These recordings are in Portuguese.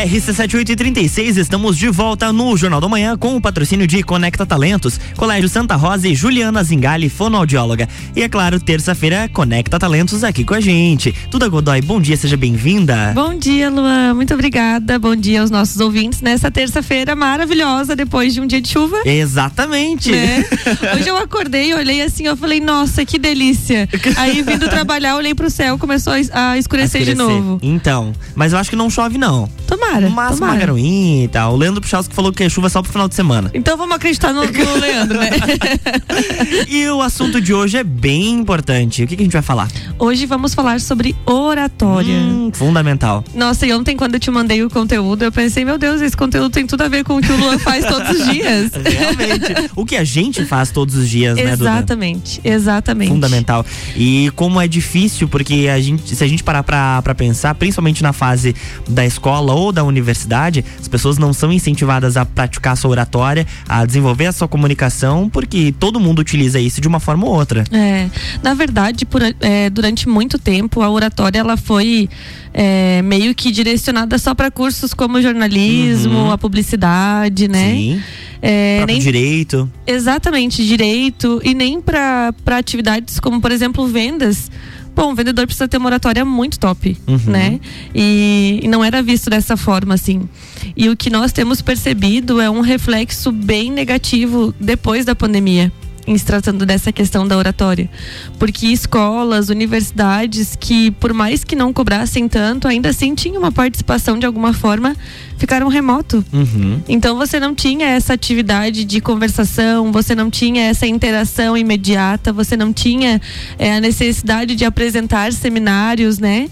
RC7836, estamos de volta no Jornal da Manhã com o patrocínio de Conecta Talentos, Colégio Santa Rosa e Juliana Zingali, fonoaudióloga. E é claro, terça-feira, Conecta Talentos aqui com a gente. Tuda Godoy, bom dia, seja bem-vinda. Bom dia, Luan, muito obrigada. Bom dia aos nossos ouvintes nessa terça-feira maravilhosa, depois de um dia de chuva. Exatamente. Né? Hoje eu acordei, olhei assim, eu falei, nossa, que delícia. Aí vindo trabalhar, olhei pro céu, começou a escurecer, a escurecer. de novo. Então, mas eu acho que não chove não. Tomara. Máximo tomara. uma garoinha e tal. O Leandro Puchalski falou que é chuva só pro final de semana. Então vamos acreditar no, no Leandro, né? e o assunto de hoje é bem importante. O que, que, a gente vai falar? Hoje vamos falar sobre oratória. Hum, fundamental. Nossa, e ontem quando eu te mandei o conteúdo, eu pensei, meu Deus, esse conteúdo tem tudo a ver com o que o Luan faz todos os dias. Realmente. o que a gente faz todos os dias, né, Duda? Exatamente, exatamente. Fundamental. E como é difícil, porque a gente, se a gente parar pra, pra pensar, principalmente na fase da escola ou da universidade, as pessoas não são incentivadas a praticar a sua oratória, a desenvolver a sua comunicação, porque todo mundo utiliza isso de uma forma ou outra. É, na verdade, por, é, durante muito tempo, a oratória ela foi é, meio que direcionada só para cursos como jornalismo, uhum. a publicidade, né? Sim. É, nem direito. Exatamente, direito e nem para atividades como, por exemplo, vendas. Bom, o vendedor precisa ter uma oratória muito top, uhum. né? E, e, não era visto dessa forma, assim. E o que nós temos percebido é um reflexo bem negativo depois da pandemia em se tratando dessa questão da oratória. Porque escolas, universidades que, por mais que não cobrassem tanto, ainda assim tinham uma participação de alguma forma, ficaram remoto. Uhum. Então você não tinha essa atividade de conversação, você não tinha essa interação imediata, você não tinha é, a necessidade de apresentar seminários, né?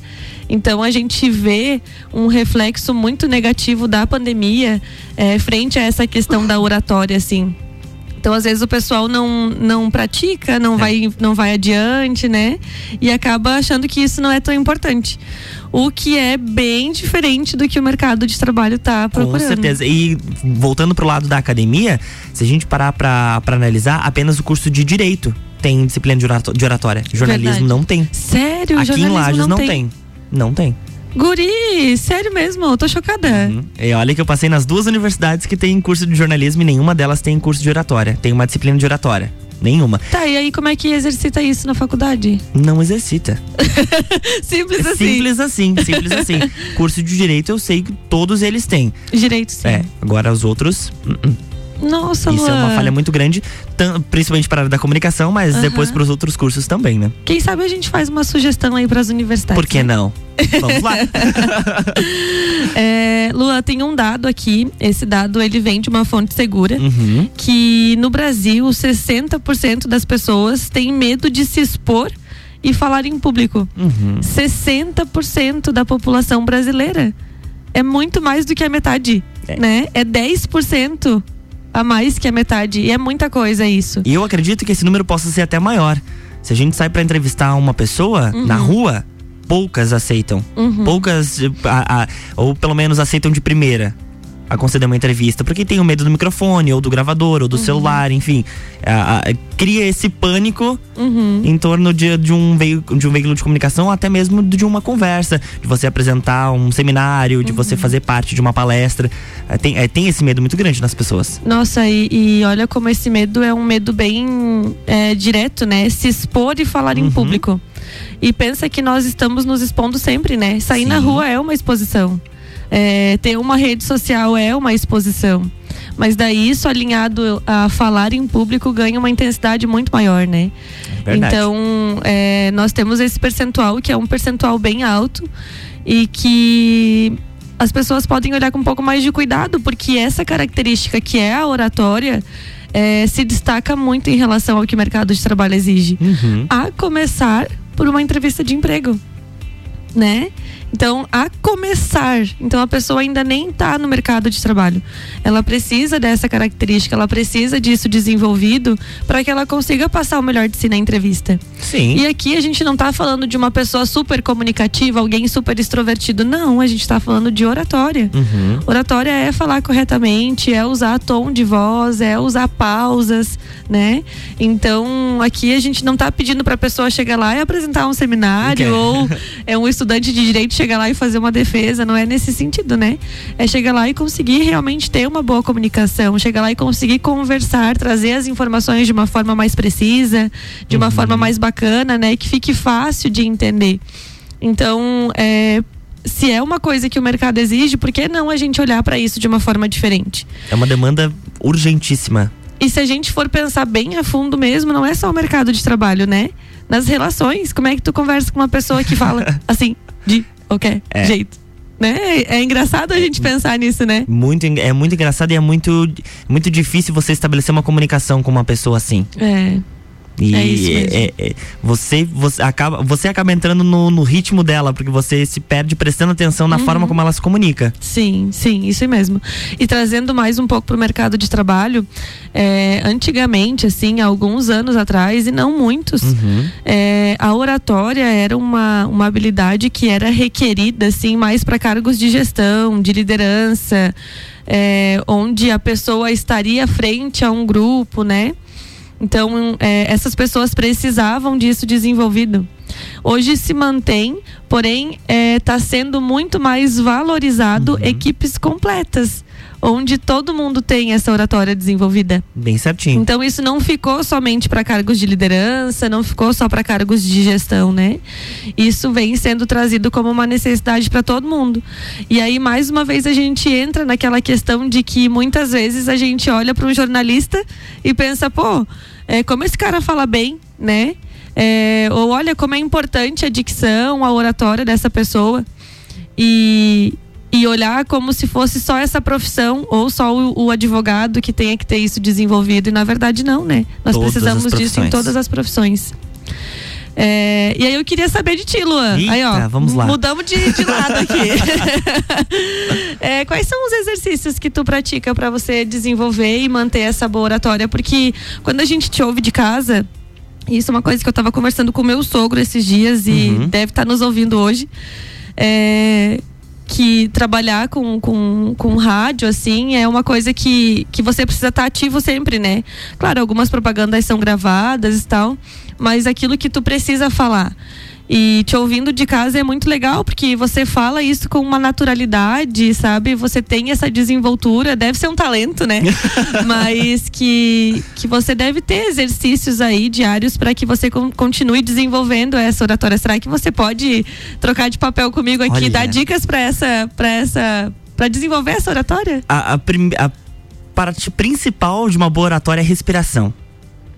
Então a gente vê um reflexo muito negativo da pandemia é, frente a essa questão da oratória, assim. Então, às vezes, o pessoal não, não pratica, não, é. vai, não vai adiante, né? E acaba achando que isso não é tão importante. O que é bem diferente do que o mercado de trabalho está procurando. Com certeza. E voltando para o lado da academia, se a gente parar para analisar, apenas o curso de direito tem disciplina de oratória. Jornalismo Verdade. não tem. Sério? Aqui em Lages não, não tem. tem. Não tem. Guri, sério mesmo, tô chocada. Uhum. E olha que eu passei nas duas universidades que tem curso de jornalismo e nenhuma delas tem curso de oratória. Tem uma disciplina de oratória. Nenhuma. Tá, e aí como é que exercita isso na faculdade? Não exercita. simples assim. Simples assim, simples assim. curso de direito eu sei que todos eles têm. Direito sim. É, agora os outros. Uh -uh. Nossa, Isso Luan. é uma falha muito grande, principalmente para a área da comunicação, mas uhum. depois para os outros cursos também, né? Quem sabe a gente faz uma sugestão aí para as universidades. Por que né? não? Vamos lá. é, Luan, tem um dado aqui. Esse dado ele vem de uma fonte segura. Uhum. Que no Brasil, 60% das pessoas têm medo de se expor e falar em público. Uhum. 60% da população brasileira. É muito mais do que a metade. É. Né? É 10% a mais que a metade. E é muita coisa isso. E eu acredito que esse número possa ser até maior. Se a gente sai para entrevistar uma pessoa Uhum. na rua, poucas aceitam. Uhum. Poucas, a- a- ou pelo menos aceitam de primeira a conceder uma entrevista, porque tem o medo do microfone, ou do gravador, ou do celular, enfim. A- a- cria esse pânico Uhum. em torno de, de, um veículo, de um veículo de comunicação, até mesmo de uma conversa, de você apresentar um seminário, de você fazer parte de uma palestra. É, Tem, é, tem esse medo muito grande nas pessoas. Nossa, e, e olha como esse medo é um medo bem é, direto, né? Se expor e falar em Uhum. público. E pensa que nós estamos nos expondo sempre, né? Sair na Sim. rua é uma exposição. É, ter uma rede social é uma exposição. Mas daí isso alinhado a falar em público ganha uma intensidade muito maior, né? Verdade. Então, é, nós temos esse percentual que é um percentual bem alto e que as pessoas podem olhar com um pouco mais de cuidado, porque essa característica que é a oratória é, se destaca muito em relação ao que o mercado de trabalho exige. Uhum. A começar por uma entrevista de emprego, né? Então, a começar, então a pessoa ainda nem está no mercado de trabalho. Ela precisa dessa característica, ela precisa disso desenvolvido para que ela consiga passar o melhor de si na entrevista. Sim. E aqui a gente não está falando de uma pessoa super comunicativa, alguém super extrovertido. Não, a gente está falando de oratória. Uhum. Oratória é falar corretamente, é usar tom de voz, é usar pausas, né? Então, aqui a gente não está pedindo para a pessoa chegar lá e apresentar um seminário Ok. ou é um estudante de direito chegar lá e fazer uma defesa, não é nesse sentido, né? É chegar lá e conseguir realmente ter uma boa comunicação, chegar lá e conseguir conversar, trazer as informações de uma forma mais precisa, de uma uhum. forma mais bacana, né? Que fique fácil de entender. Então, é, se é uma coisa que o mercado exige, por que não a gente olhar para isso de uma forma diferente? É uma demanda urgentíssima. E se a gente for pensar bem a fundo mesmo, não é só o mercado de trabalho, né? Nas relações, como é que tu conversa com uma pessoa que fala assim, de qualquer é. jeito? Né? É engraçado a gente pensar nisso, né? Muito, é muito engraçado e é muito, muito difícil você estabelecer uma comunicação com uma pessoa assim. É. E é isso. É, é, você, você, acaba, você acaba entrando no, no, ritmo dela, porque você se perde prestando atenção na uhum. forma como ela se comunica. Sim, sim, isso mesmo. E trazendo mais um pouco para o mercado de trabalho, é, antigamente, assim, alguns anos atrás, e não muitos, uhum. É, a oratória era uma, uma habilidade que era requerida, assim, mais para cargos de gestão, de liderança, é, onde a pessoa estaria frente a um grupo, né? Então, é, essas pessoas precisavam disso desenvolvido. Hoje se mantém, porém está é, tá sendo muito mais valorizado uhum. equipes completas onde todo mundo tem essa oratória desenvolvida. Bem certinho. Então isso não ficou somente para cargos de liderança, não ficou só para cargos de gestão, né? Isso vem sendo trazido como uma necessidade para todo mundo. E aí mais uma vez a gente entra naquela questão de que muitas vezes a gente olha para um jornalista e pensa, pô, é, como esse cara fala bem, né? É, ou olha como é importante a dicção, a oratória dessa pessoa. E, e olhar como se fosse só essa profissão ou só o, o, advogado que tenha que ter isso desenvolvido. E na verdade não, né? Nós todas precisamos disso em todas as profissões. É, e aí eu queria saber de ti, Luan. Eita, aí, ó, vamos lá. Mudamos de, de lado aqui. é, quais são os exercícios que tu pratica para você desenvolver e manter essa boa oratória? Porque quando a gente te ouve de casa, isso é uma coisa que eu estava conversando com o meu sogro esses dias e uhum. deve estar tá nos ouvindo hoje. É, que trabalhar com, com, com rádio, assim, é uma coisa que, que você precisa estar tá ativo sempre, né? Claro, algumas propagandas são gravadas e tal, mas aquilo que tu precisa falar. E te ouvindo de casa é muito legal, porque você fala isso com uma naturalidade, sabe? Você tem essa desenvoltura, deve ser um talento, né? Mas que, que você deve ter exercícios aí diários para que você continue desenvolvendo essa oratória. Será que você pode trocar de papel comigo aqui, Olha. dar dicas para essa, para essa, para desenvolver essa oratória? A, a, a parte principal de uma boa oratória é a respiração.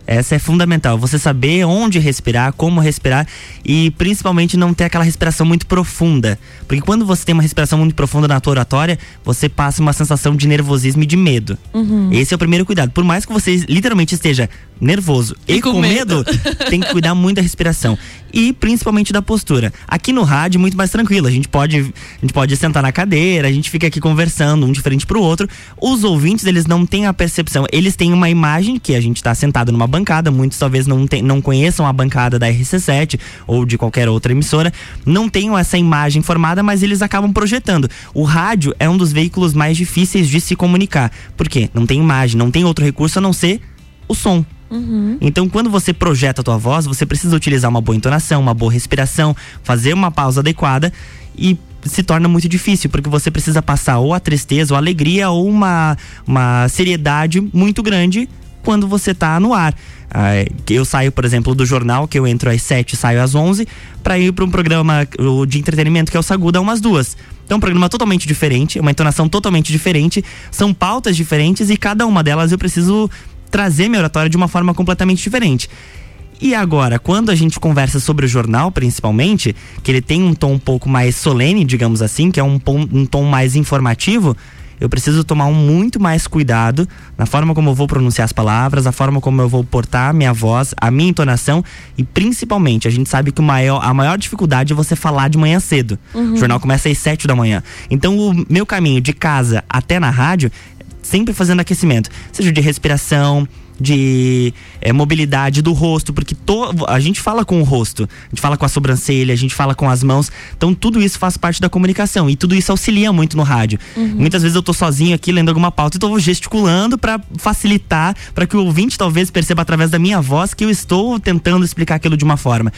Essa é fundamental. Você saber onde respirar, como respirar e principalmente não ter aquela respiração muito profunda. Porque quando você tem uma respiração muito profunda na tua oratória, você passa uma sensação de nervosismo e de medo. Uhum. Esse é o primeiro cuidado. Por mais que você literalmente esteja nervoso e, e com, com medo, medo tem que cuidar muito da respiração e principalmente da postura. Aqui no rádio muito mais tranquilo, a gente pode a gente pode sentar na cadeira, a gente fica aqui conversando um de frente pro outro. Os ouvintes, eles não têm a percepção, eles têm uma imagem que a gente está sentado numa bancada, muitos talvez não tem, não conheçam a bancada da RC7 ou de qualquer outra emissora, não tenham essa imagem formada, mas eles acabam projetando. O rádio é um dos veículos mais difíceis de se comunicar. Por quê? Não tem imagem, não tem outro recurso a não ser o som. Uhum. Então, quando você projeta a tua voz, você precisa utilizar uma boa entonação, uma boa respiração, fazer uma pausa adequada e se torna muito difícil, porque você precisa passar ou a tristeza, ou a alegria, ou uma, uma seriedade muito grande quando você está no ar. Ah, eu saio, por exemplo, do jornal, que eu entro às 7 saio às 11, para ir para um programa de entretenimento que é o Saguda, umas duas. Então, é um programa totalmente diferente, uma entonação totalmente diferente, são pautas diferentes e cada uma delas eu preciso trazer minha oratória de uma forma completamente diferente. E agora, quando a gente conversa sobre o jornal, principalmente, que ele tem um tom um pouco mais solene, digamos assim, que é um, um tom mais informativo, eu preciso tomar um muito mais cuidado na forma como eu vou pronunciar as palavras, a forma como eu vou portar a minha voz, a minha entonação e principalmente a gente sabe que o maior, a maior dificuldade é você falar de manhã cedo. Uhum. O jornal começa às sete da manhã. Então o meu caminho de casa até na rádio sempre fazendo aquecimento, seja de respiração, de é, mobilidade do rosto, porque to, a gente fala com o rosto, a gente fala com a sobrancelha, a gente fala com as mãos, então tudo isso faz parte da comunicação e tudo isso auxilia muito no rádio. Uhum. Muitas vezes eu tô sozinho aqui lendo alguma pauta e tô gesticulando para facilitar, para que o ouvinte talvez perceba através da minha voz que eu estou tentando explicar aquilo de uma forma.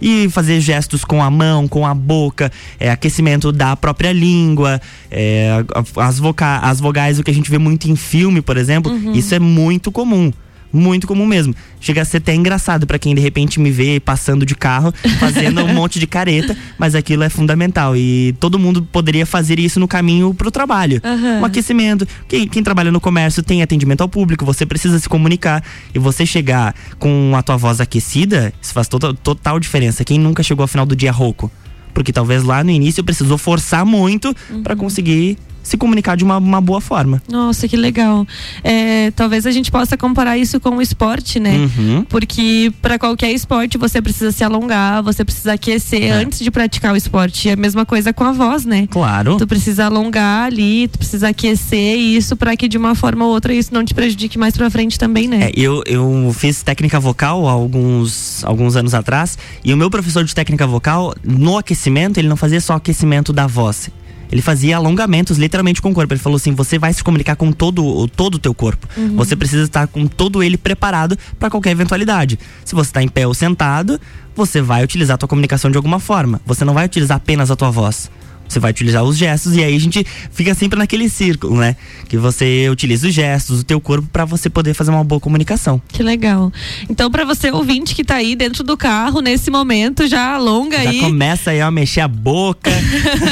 e fazer gestos com a mão, com a boca, é, aquecimento da própria língua, é, as, voca as vogais, o que a gente vê muito em filme, por exemplo, uhum. isso é muito comum muito comum mesmo. Chega a ser até engraçado para quem de repente me vê passando de carro, fazendo um monte de careta, mas aquilo é fundamental e todo mundo poderia fazer isso no caminho pro trabalho. Uhum. Um aquecimento. Quem, quem, trabalha no comércio tem atendimento ao público, você precisa se comunicar e você chegar com a tua voz aquecida, isso faz total, total diferença. Quem nunca chegou ao final do dia rouco? Porque talvez lá no início precisou forçar muito uhum. para conseguir se comunicar de uma, uma boa forma. Nossa, que legal. É, talvez a gente possa comparar isso com o esporte, né? Uhum. Porque para qualquer esporte você precisa se alongar, você precisa aquecer é. antes de praticar o esporte. É a mesma coisa com a voz, né? Claro. Tu precisa alongar ali, tu precisa aquecer isso para que de uma forma ou outra isso não te prejudique mais para frente também, né? É, eu, eu fiz técnica vocal há alguns, alguns anos atrás e o meu professor de técnica vocal, no aquecimento, ele não fazia só aquecimento da voz ele fazia alongamentos literalmente com o corpo. Ele falou assim: você vai se comunicar com todo, todo o teu corpo. Uhum. Você precisa estar com todo ele preparado para qualquer eventualidade. Se você está em pé ou sentado, você vai utilizar a tua comunicação de alguma forma. Você não vai utilizar apenas a tua voz. Você vai utilizar os gestos e aí a gente fica sempre naquele círculo, né? Que você utiliza os gestos, o teu corpo para você poder fazer uma boa comunicação. Que legal. Então, para você ouvinte que tá aí dentro do carro nesse momento, já alonga já aí. Já começa aí a mexer a boca.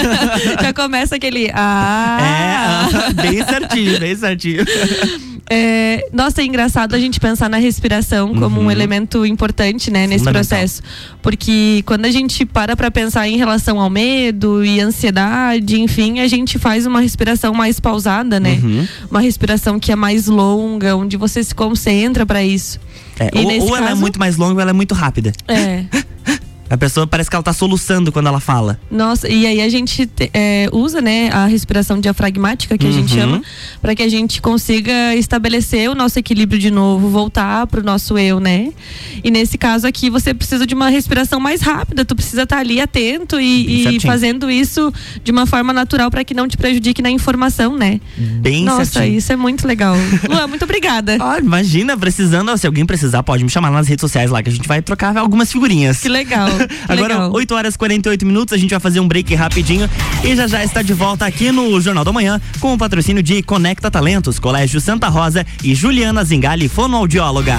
já começa aquele ah. É, bem certinho, bem certinho. É, nossa, é engraçado a gente pensar na respiração como uhum. um elemento importante, né, nesse processo. Porque quando a gente para para pensar em relação ao medo e ansiedade, enfim, a gente faz uma respiração mais pausada, né? Uhum. Uma respiração que é mais longa, onde você se concentra para isso. É, ou, ou caso, ela é muito mais longa ou ela é muito rápida. É. A pessoa parece que ela tá soluçando quando ela fala. Nossa, e aí a gente é, usa, né, a respiração diafragmática, que uhum. a gente uhum. chama, para que a gente consiga estabelecer o nosso equilíbrio de novo, voltar pro nosso eu, né? E nesse caso aqui, você precisa de uma respiração mais rápida, tu precisa estar tá ali atento e, e fazendo isso de uma forma natural para que não te prejudique na informação, né? Bem Nossa, certinho. isso é muito legal. Luan, muito obrigada. Ah, imagina, precisando, se alguém precisar, pode me chamar nas redes sociais lá, que a gente vai trocar algumas figurinhas. Que legal. Agora, Legal. 8 horas e 48 minutos, a gente vai fazer um break rapidinho e já já está de volta aqui no Jornal da Manhã com o patrocínio de Conecta Talentos, Colégio Santa Rosa e Juliana Zingali, fonoaudióloga.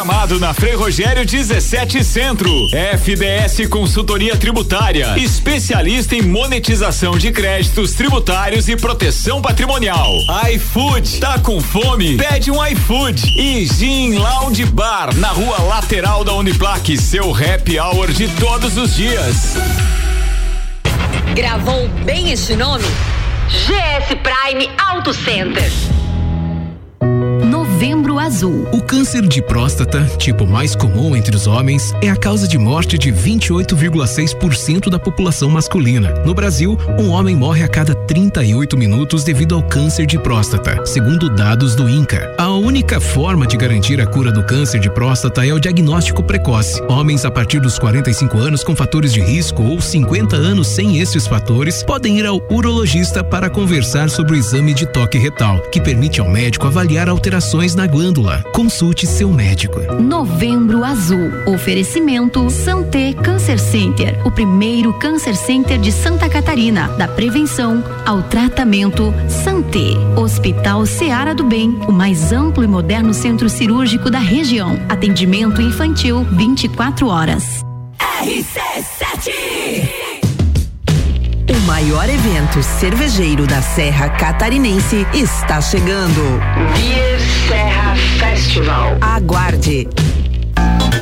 Gramado, na Frei Rogério 17 Centro. FDS Consultoria Tributária, especialista em monetização de créditos tributários e proteção patrimonial. iFood, tá com fome? Pede um iFood. E Gin Lounge Bar, na rua lateral da Uniplaque, seu happy hour de todos os dias. Gravou bem este nome? GS Prime Auto Center. Azul. O câncer de próstata, tipo mais comum entre os homens, é a causa de morte de 28,6% da população masculina. No Brasil, um homem morre a cada 38 minutos devido ao câncer de próstata, segundo dados do INCA. A única forma de garantir a cura do câncer de próstata é o diagnóstico precoce. Homens a partir dos 45 anos com fatores de risco ou 50 anos sem esses fatores podem ir ao urologista para conversar sobre o exame de toque retal, que permite ao médico avaliar alterações na glândula. Consulte seu médico. Novembro Azul. Oferecimento Santé Câncer Center, o primeiro câncer center de Santa Catarina, da prevenção ao tratamento. Santé. Hospital Seara do Bem, o mais amplo e moderno centro cirúrgico da região. Atendimento infantil 24 horas. RC7 o maior evento cervejeiro da Serra Catarinense está chegando. Beer Serra Festival. Aguarde.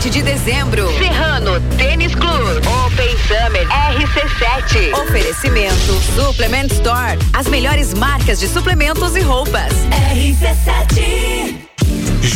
7 de dezembro. Serrano Tênis Club. Open Summer RC7. Oferecimento Suplement Store. As melhores marcas de suplementos e roupas. RC7.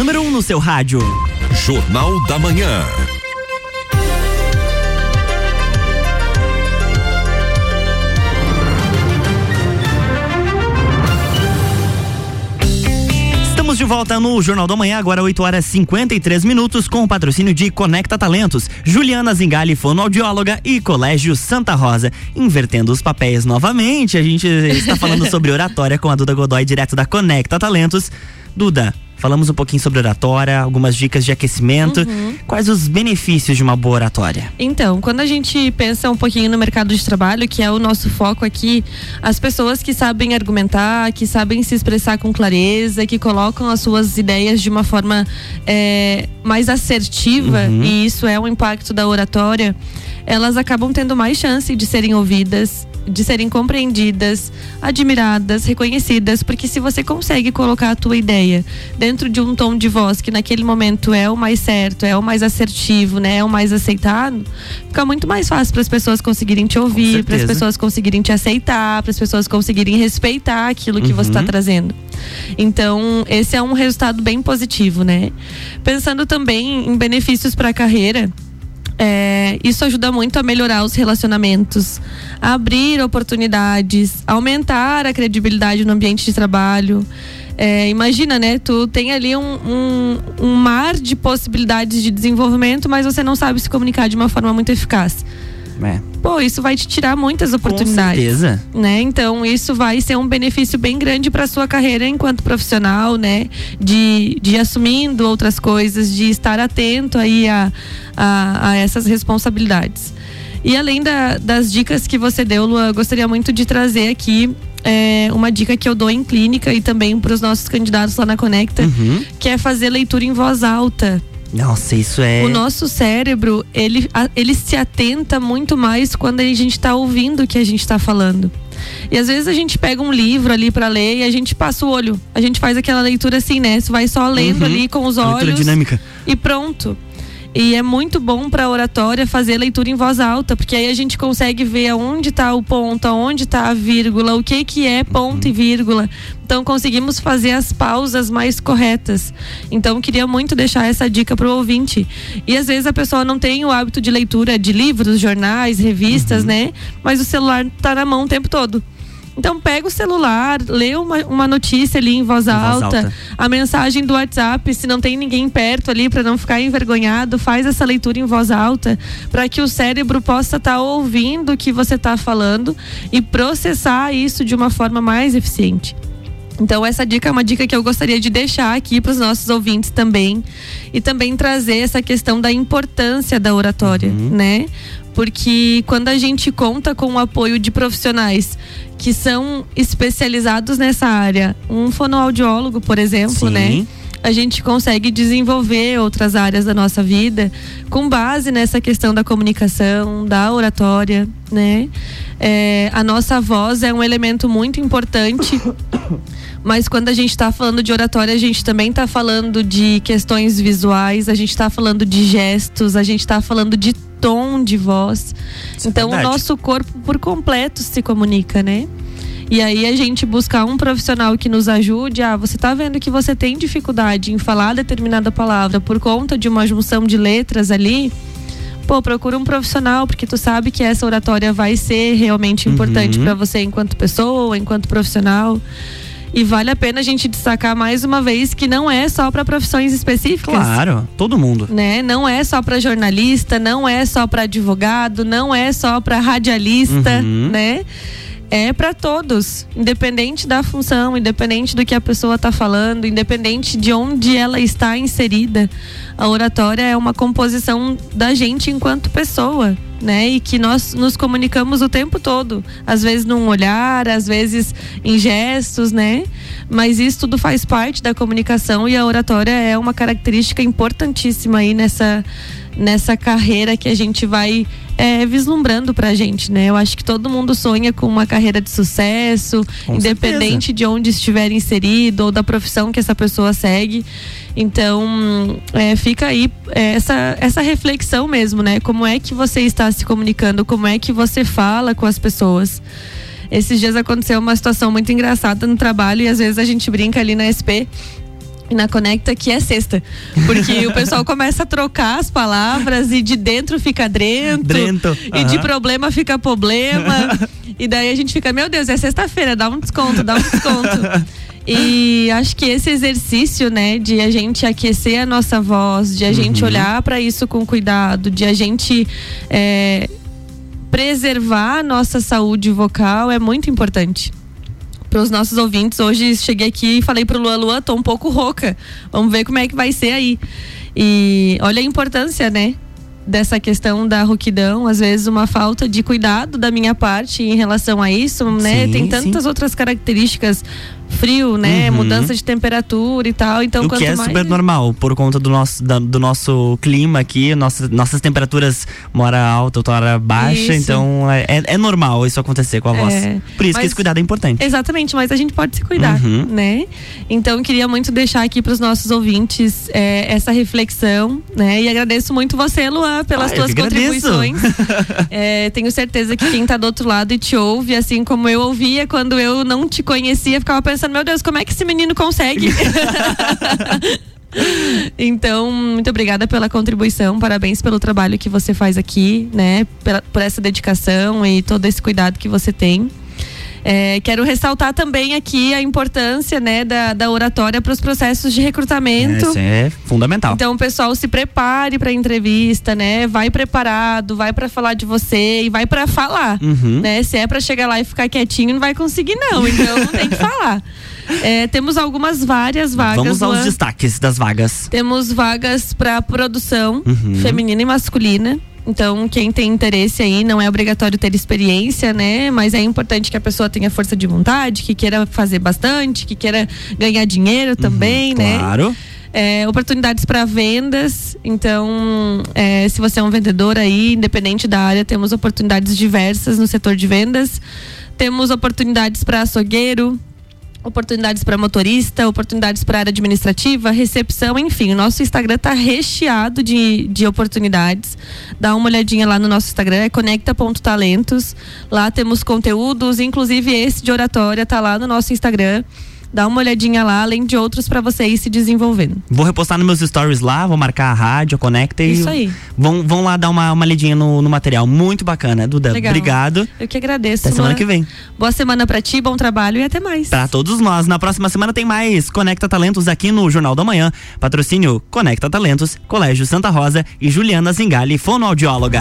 Número 1 um no seu rádio. Jornal da Manhã. Estamos de volta no Jornal da Manhã, agora 8 horas 53 minutos, com o patrocínio de Conecta Talentos, Juliana Zingali, fonoaudióloga e Colégio Santa Rosa. Invertendo os papéis novamente, a gente está falando sobre oratória com a Duda Godoy, direto da Conecta Talentos. Duda, Falamos um pouquinho sobre oratória, algumas dicas de aquecimento. Uhum. Quais os benefícios de uma boa oratória? Então, quando a gente pensa um pouquinho no mercado de trabalho, que é o nosso foco aqui, as pessoas que sabem argumentar, que sabem se expressar com clareza, que colocam as suas ideias de uma forma é, mais assertiva, uhum. e isso é o impacto da oratória, elas acabam tendo mais chance de serem ouvidas, de serem compreendidas, admiradas, reconhecidas, porque se você consegue colocar a tua ideia dentro de um tom de voz que naquele momento é o mais certo, é o mais assertivo, né, é o mais aceitado, fica muito mais fácil para as pessoas conseguirem te ouvir, para as pessoas conseguirem te aceitar, para as pessoas conseguirem respeitar aquilo que tá uhum. você está trazendo. Então, esse é um resultado bem positivo, né? Pensando também em benefícios para a carreira, é, isso ajuda muito a melhorar os relacionamentos, a abrir oportunidades, aumentar a credibilidade no ambiente de trabalho. É, imagina, né? Tu tem ali um, um, um mar de possibilidades de desenvolvimento, mas você não sabe se comunicar de uma forma muito eficaz. É. Pô, isso vai te tirar muitas oportunidades. Com certeza. Né? Então, isso vai ser um benefício bem grande para sua carreira enquanto profissional, né? De, de assumindo outras coisas, de estar atento aí a, a, a essas responsabilidades. E além da, das dicas que você deu, Lua, gostaria muito de trazer aqui é, uma dica que eu dou em clínica e também para os nossos candidatos lá na Conecta, uhum. que é fazer leitura em voz alta. Nossa, isso é. O nosso cérebro, ele, ele se atenta muito mais quando a gente está ouvindo o que a gente está falando. E às vezes a gente pega um livro ali para ler e a gente passa o olho. A gente faz aquela leitura assim, né? Você vai só lendo uhum. ali com os olhos. leitura dinâmica. E pronto. E é muito bom para oratória fazer leitura em voz alta, porque aí a gente consegue ver aonde está o ponto, aonde está a vírgula, o que que é ponto e vírgula. Então conseguimos fazer as pausas mais corretas. Então queria muito deixar essa dica para o ouvinte. E às vezes a pessoa não tem o hábito de leitura de livros, jornais, revistas, uhum. né? Mas o celular está na mão o tempo todo. Então pega o celular, lê uma, uma notícia ali em voz, em alta, voz alta, a mensagem do WhatsApp, se não tem ninguém perto ali para não ficar envergonhado, faz essa leitura em voz alta para que o cérebro possa estar tá ouvindo o que você está falando e processar isso de uma forma mais eficiente. Então essa dica é uma dica que eu gostaria de deixar aqui para os nossos ouvintes também e também trazer essa questão da importância da oratória, Uhum. né? Porque quando a gente conta com o apoio de profissionais que são especializados nessa área, um fonoaudiólogo, por exemplo, Sim. né? A gente consegue desenvolver outras áreas da nossa vida com base nessa questão da comunicação, da oratória, né? É, a nossa voz é um elemento muito importante mas quando a gente está falando de oratória, a gente também está falando de questões visuais, a gente está falando de gestos, a gente está falando de tom de voz. Isso é então o verdade. nosso corpo por completo se comunica, né? E aí a gente buscar um profissional que nos ajude. Ah, você tá vendo que você tem dificuldade em falar determinada palavra por conta de uma junção de letras ali? Pô, procura um profissional, porque tu sabe que essa oratória vai ser realmente importante Uhum. para você enquanto pessoa, enquanto profissional. E vale a pena a gente destacar mais uma vez que não é só para profissões específicas. Claro, todo mundo. Né? Não é só para jornalista, não é só para advogado, não é só para radialista, Uhum. né? É para todos, independente da função, independente do que a pessoa está falando, independente de onde ela está inserida. A oratória é uma composição da gente enquanto pessoa, né? E que nós nos comunicamos o tempo todo, às vezes num olhar, às vezes em gestos, né? Mas isso tudo faz parte da comunicação e a oratória é uma característica importantíssima aí nessa nessa carreira que a gente vai é, vislumbrando pra gente, né? Eu acho que todo mundo sonha com uma carreira de sucesso, Com independente de onde estiver inserido ou da profissão que essa pessoa segue. Então, é, fica aí é, essa, essa reflexão mesmo, né? Como é que você está se comunicando, como é que você fala com as pessoas. Esses dias aconteceu uma situação muito engraçada no trabalho e às vezes a gente brinca ali na SP na Conecta que é sexta. Porque o pessoal começa a trocar as palavras e de dentro fica drento. Drento, E de problema fica problema. e daí a gente fica, meu Deus, é sexta-feira, dá um desconto, dá um desconto. E acho que esse exercício, né, de a gente aquecer a nossa voz, de a gente Uhum. olhar para isso com cuidado, de a gente é, preservar a nossa saúde vocal é muito importante. Para os nossos ouvintes, hoje cheguei aqui e falei pro Lua Lua, tô um pouco rouca. Vamos ver como é que vai ser aí. E olha a importância, né? Dessa questão da rouquidão, às vezes uma falta de cuidado da minha parte em relação a isso, né? Sim, Tem tantas sim. outras características, frio, né? Uhum. Mudança de temperatura e tal. Então, o quanto que é mais super normal, por conta do nosso, da- do nosso clima aqui, nossas, nossas temperaturas, uma hora alta, outra hora baixa, Isso. então é, é- é normal isso acontecer com a voz. É, Por isso que mas- esse cuidado é importante. Exatamente, mas a gente pode se cuidar, Uhum. né? Então eu queria muito deixar aqui para os nossos ouvintes é, essa reflexão, né? E agradeço muito você, Luan, pelas Ah, tuas que contribuições. É, tenho certeza que quem tá do outro lado e te ouve, assim como eu ouvia quando eu não te conhecia, ficava pensando, meu Deus, como é que esse menino consegue? Então, muito obrigada pela contribuição, parabéns pelo trabalho que você faz aqui, né? Pela- por essa dedicação e todo esse cuidado que você tem. É, quero ressaltar também aqui a importância né, da, da oratória para os processos de recrutamento. Isso é fundamental. Então, o pessoal se prepare para a entrevista, né? Vai preparado, vai para falar de você e vai para falar, Uhum. né? Se é para chegar lá e ficar quietinho, não vai conseguir não. Então, tem que falar. É, temos algumas várias vagas. Vamos aos Luan. destaques das vagas. Temos vagas para produção Uhum. feminina e masculina. Então, quem tem interesse aí, não é obrigatório ter experiência, né? Mas é importante que a pessoa tenha força de vontade, que queira fazer bastante, que queira ganhar dinheiro também, né? Claro. É, oportunidades para vendas. Então, é, se você é um vendedor aí, independente da área, temos oportunidades diversas no setor de vendas. Temos oportunidades para açougueiro, oportunidades para motorista, oportunidades para área administrativa, recepção, enfim. O nosso Instagram tá recheado de, de oportunidades. Dá uma olhadinha lá no nosso Instagram, é conecta.talentos. Lá temos conteúdos, inclusive esse de oratória tá lá no nosso Instagram. Dá uma olhadinha lá, além de outros para você ir se desenvolvendo. Vou repostar nos meus stories lá, vou marcar a rádio, Conecta e. Isso aí. Vão, vão lá dar uma, uma lidinha no, no material. Muito bacana, Duda. Legal. Obrigado. Eu que agradeço. Até semana Luan. que vem. Boa semana para ti, bom trabalho e até mais. Pra todos nós. Na próxima semana tem mais Conecta Talentos aqui no Jornal da Manhã. Patrocínio Conecta Talentos, Colégio Santa Rosa e Juliana Zingali, fonoaudióloga.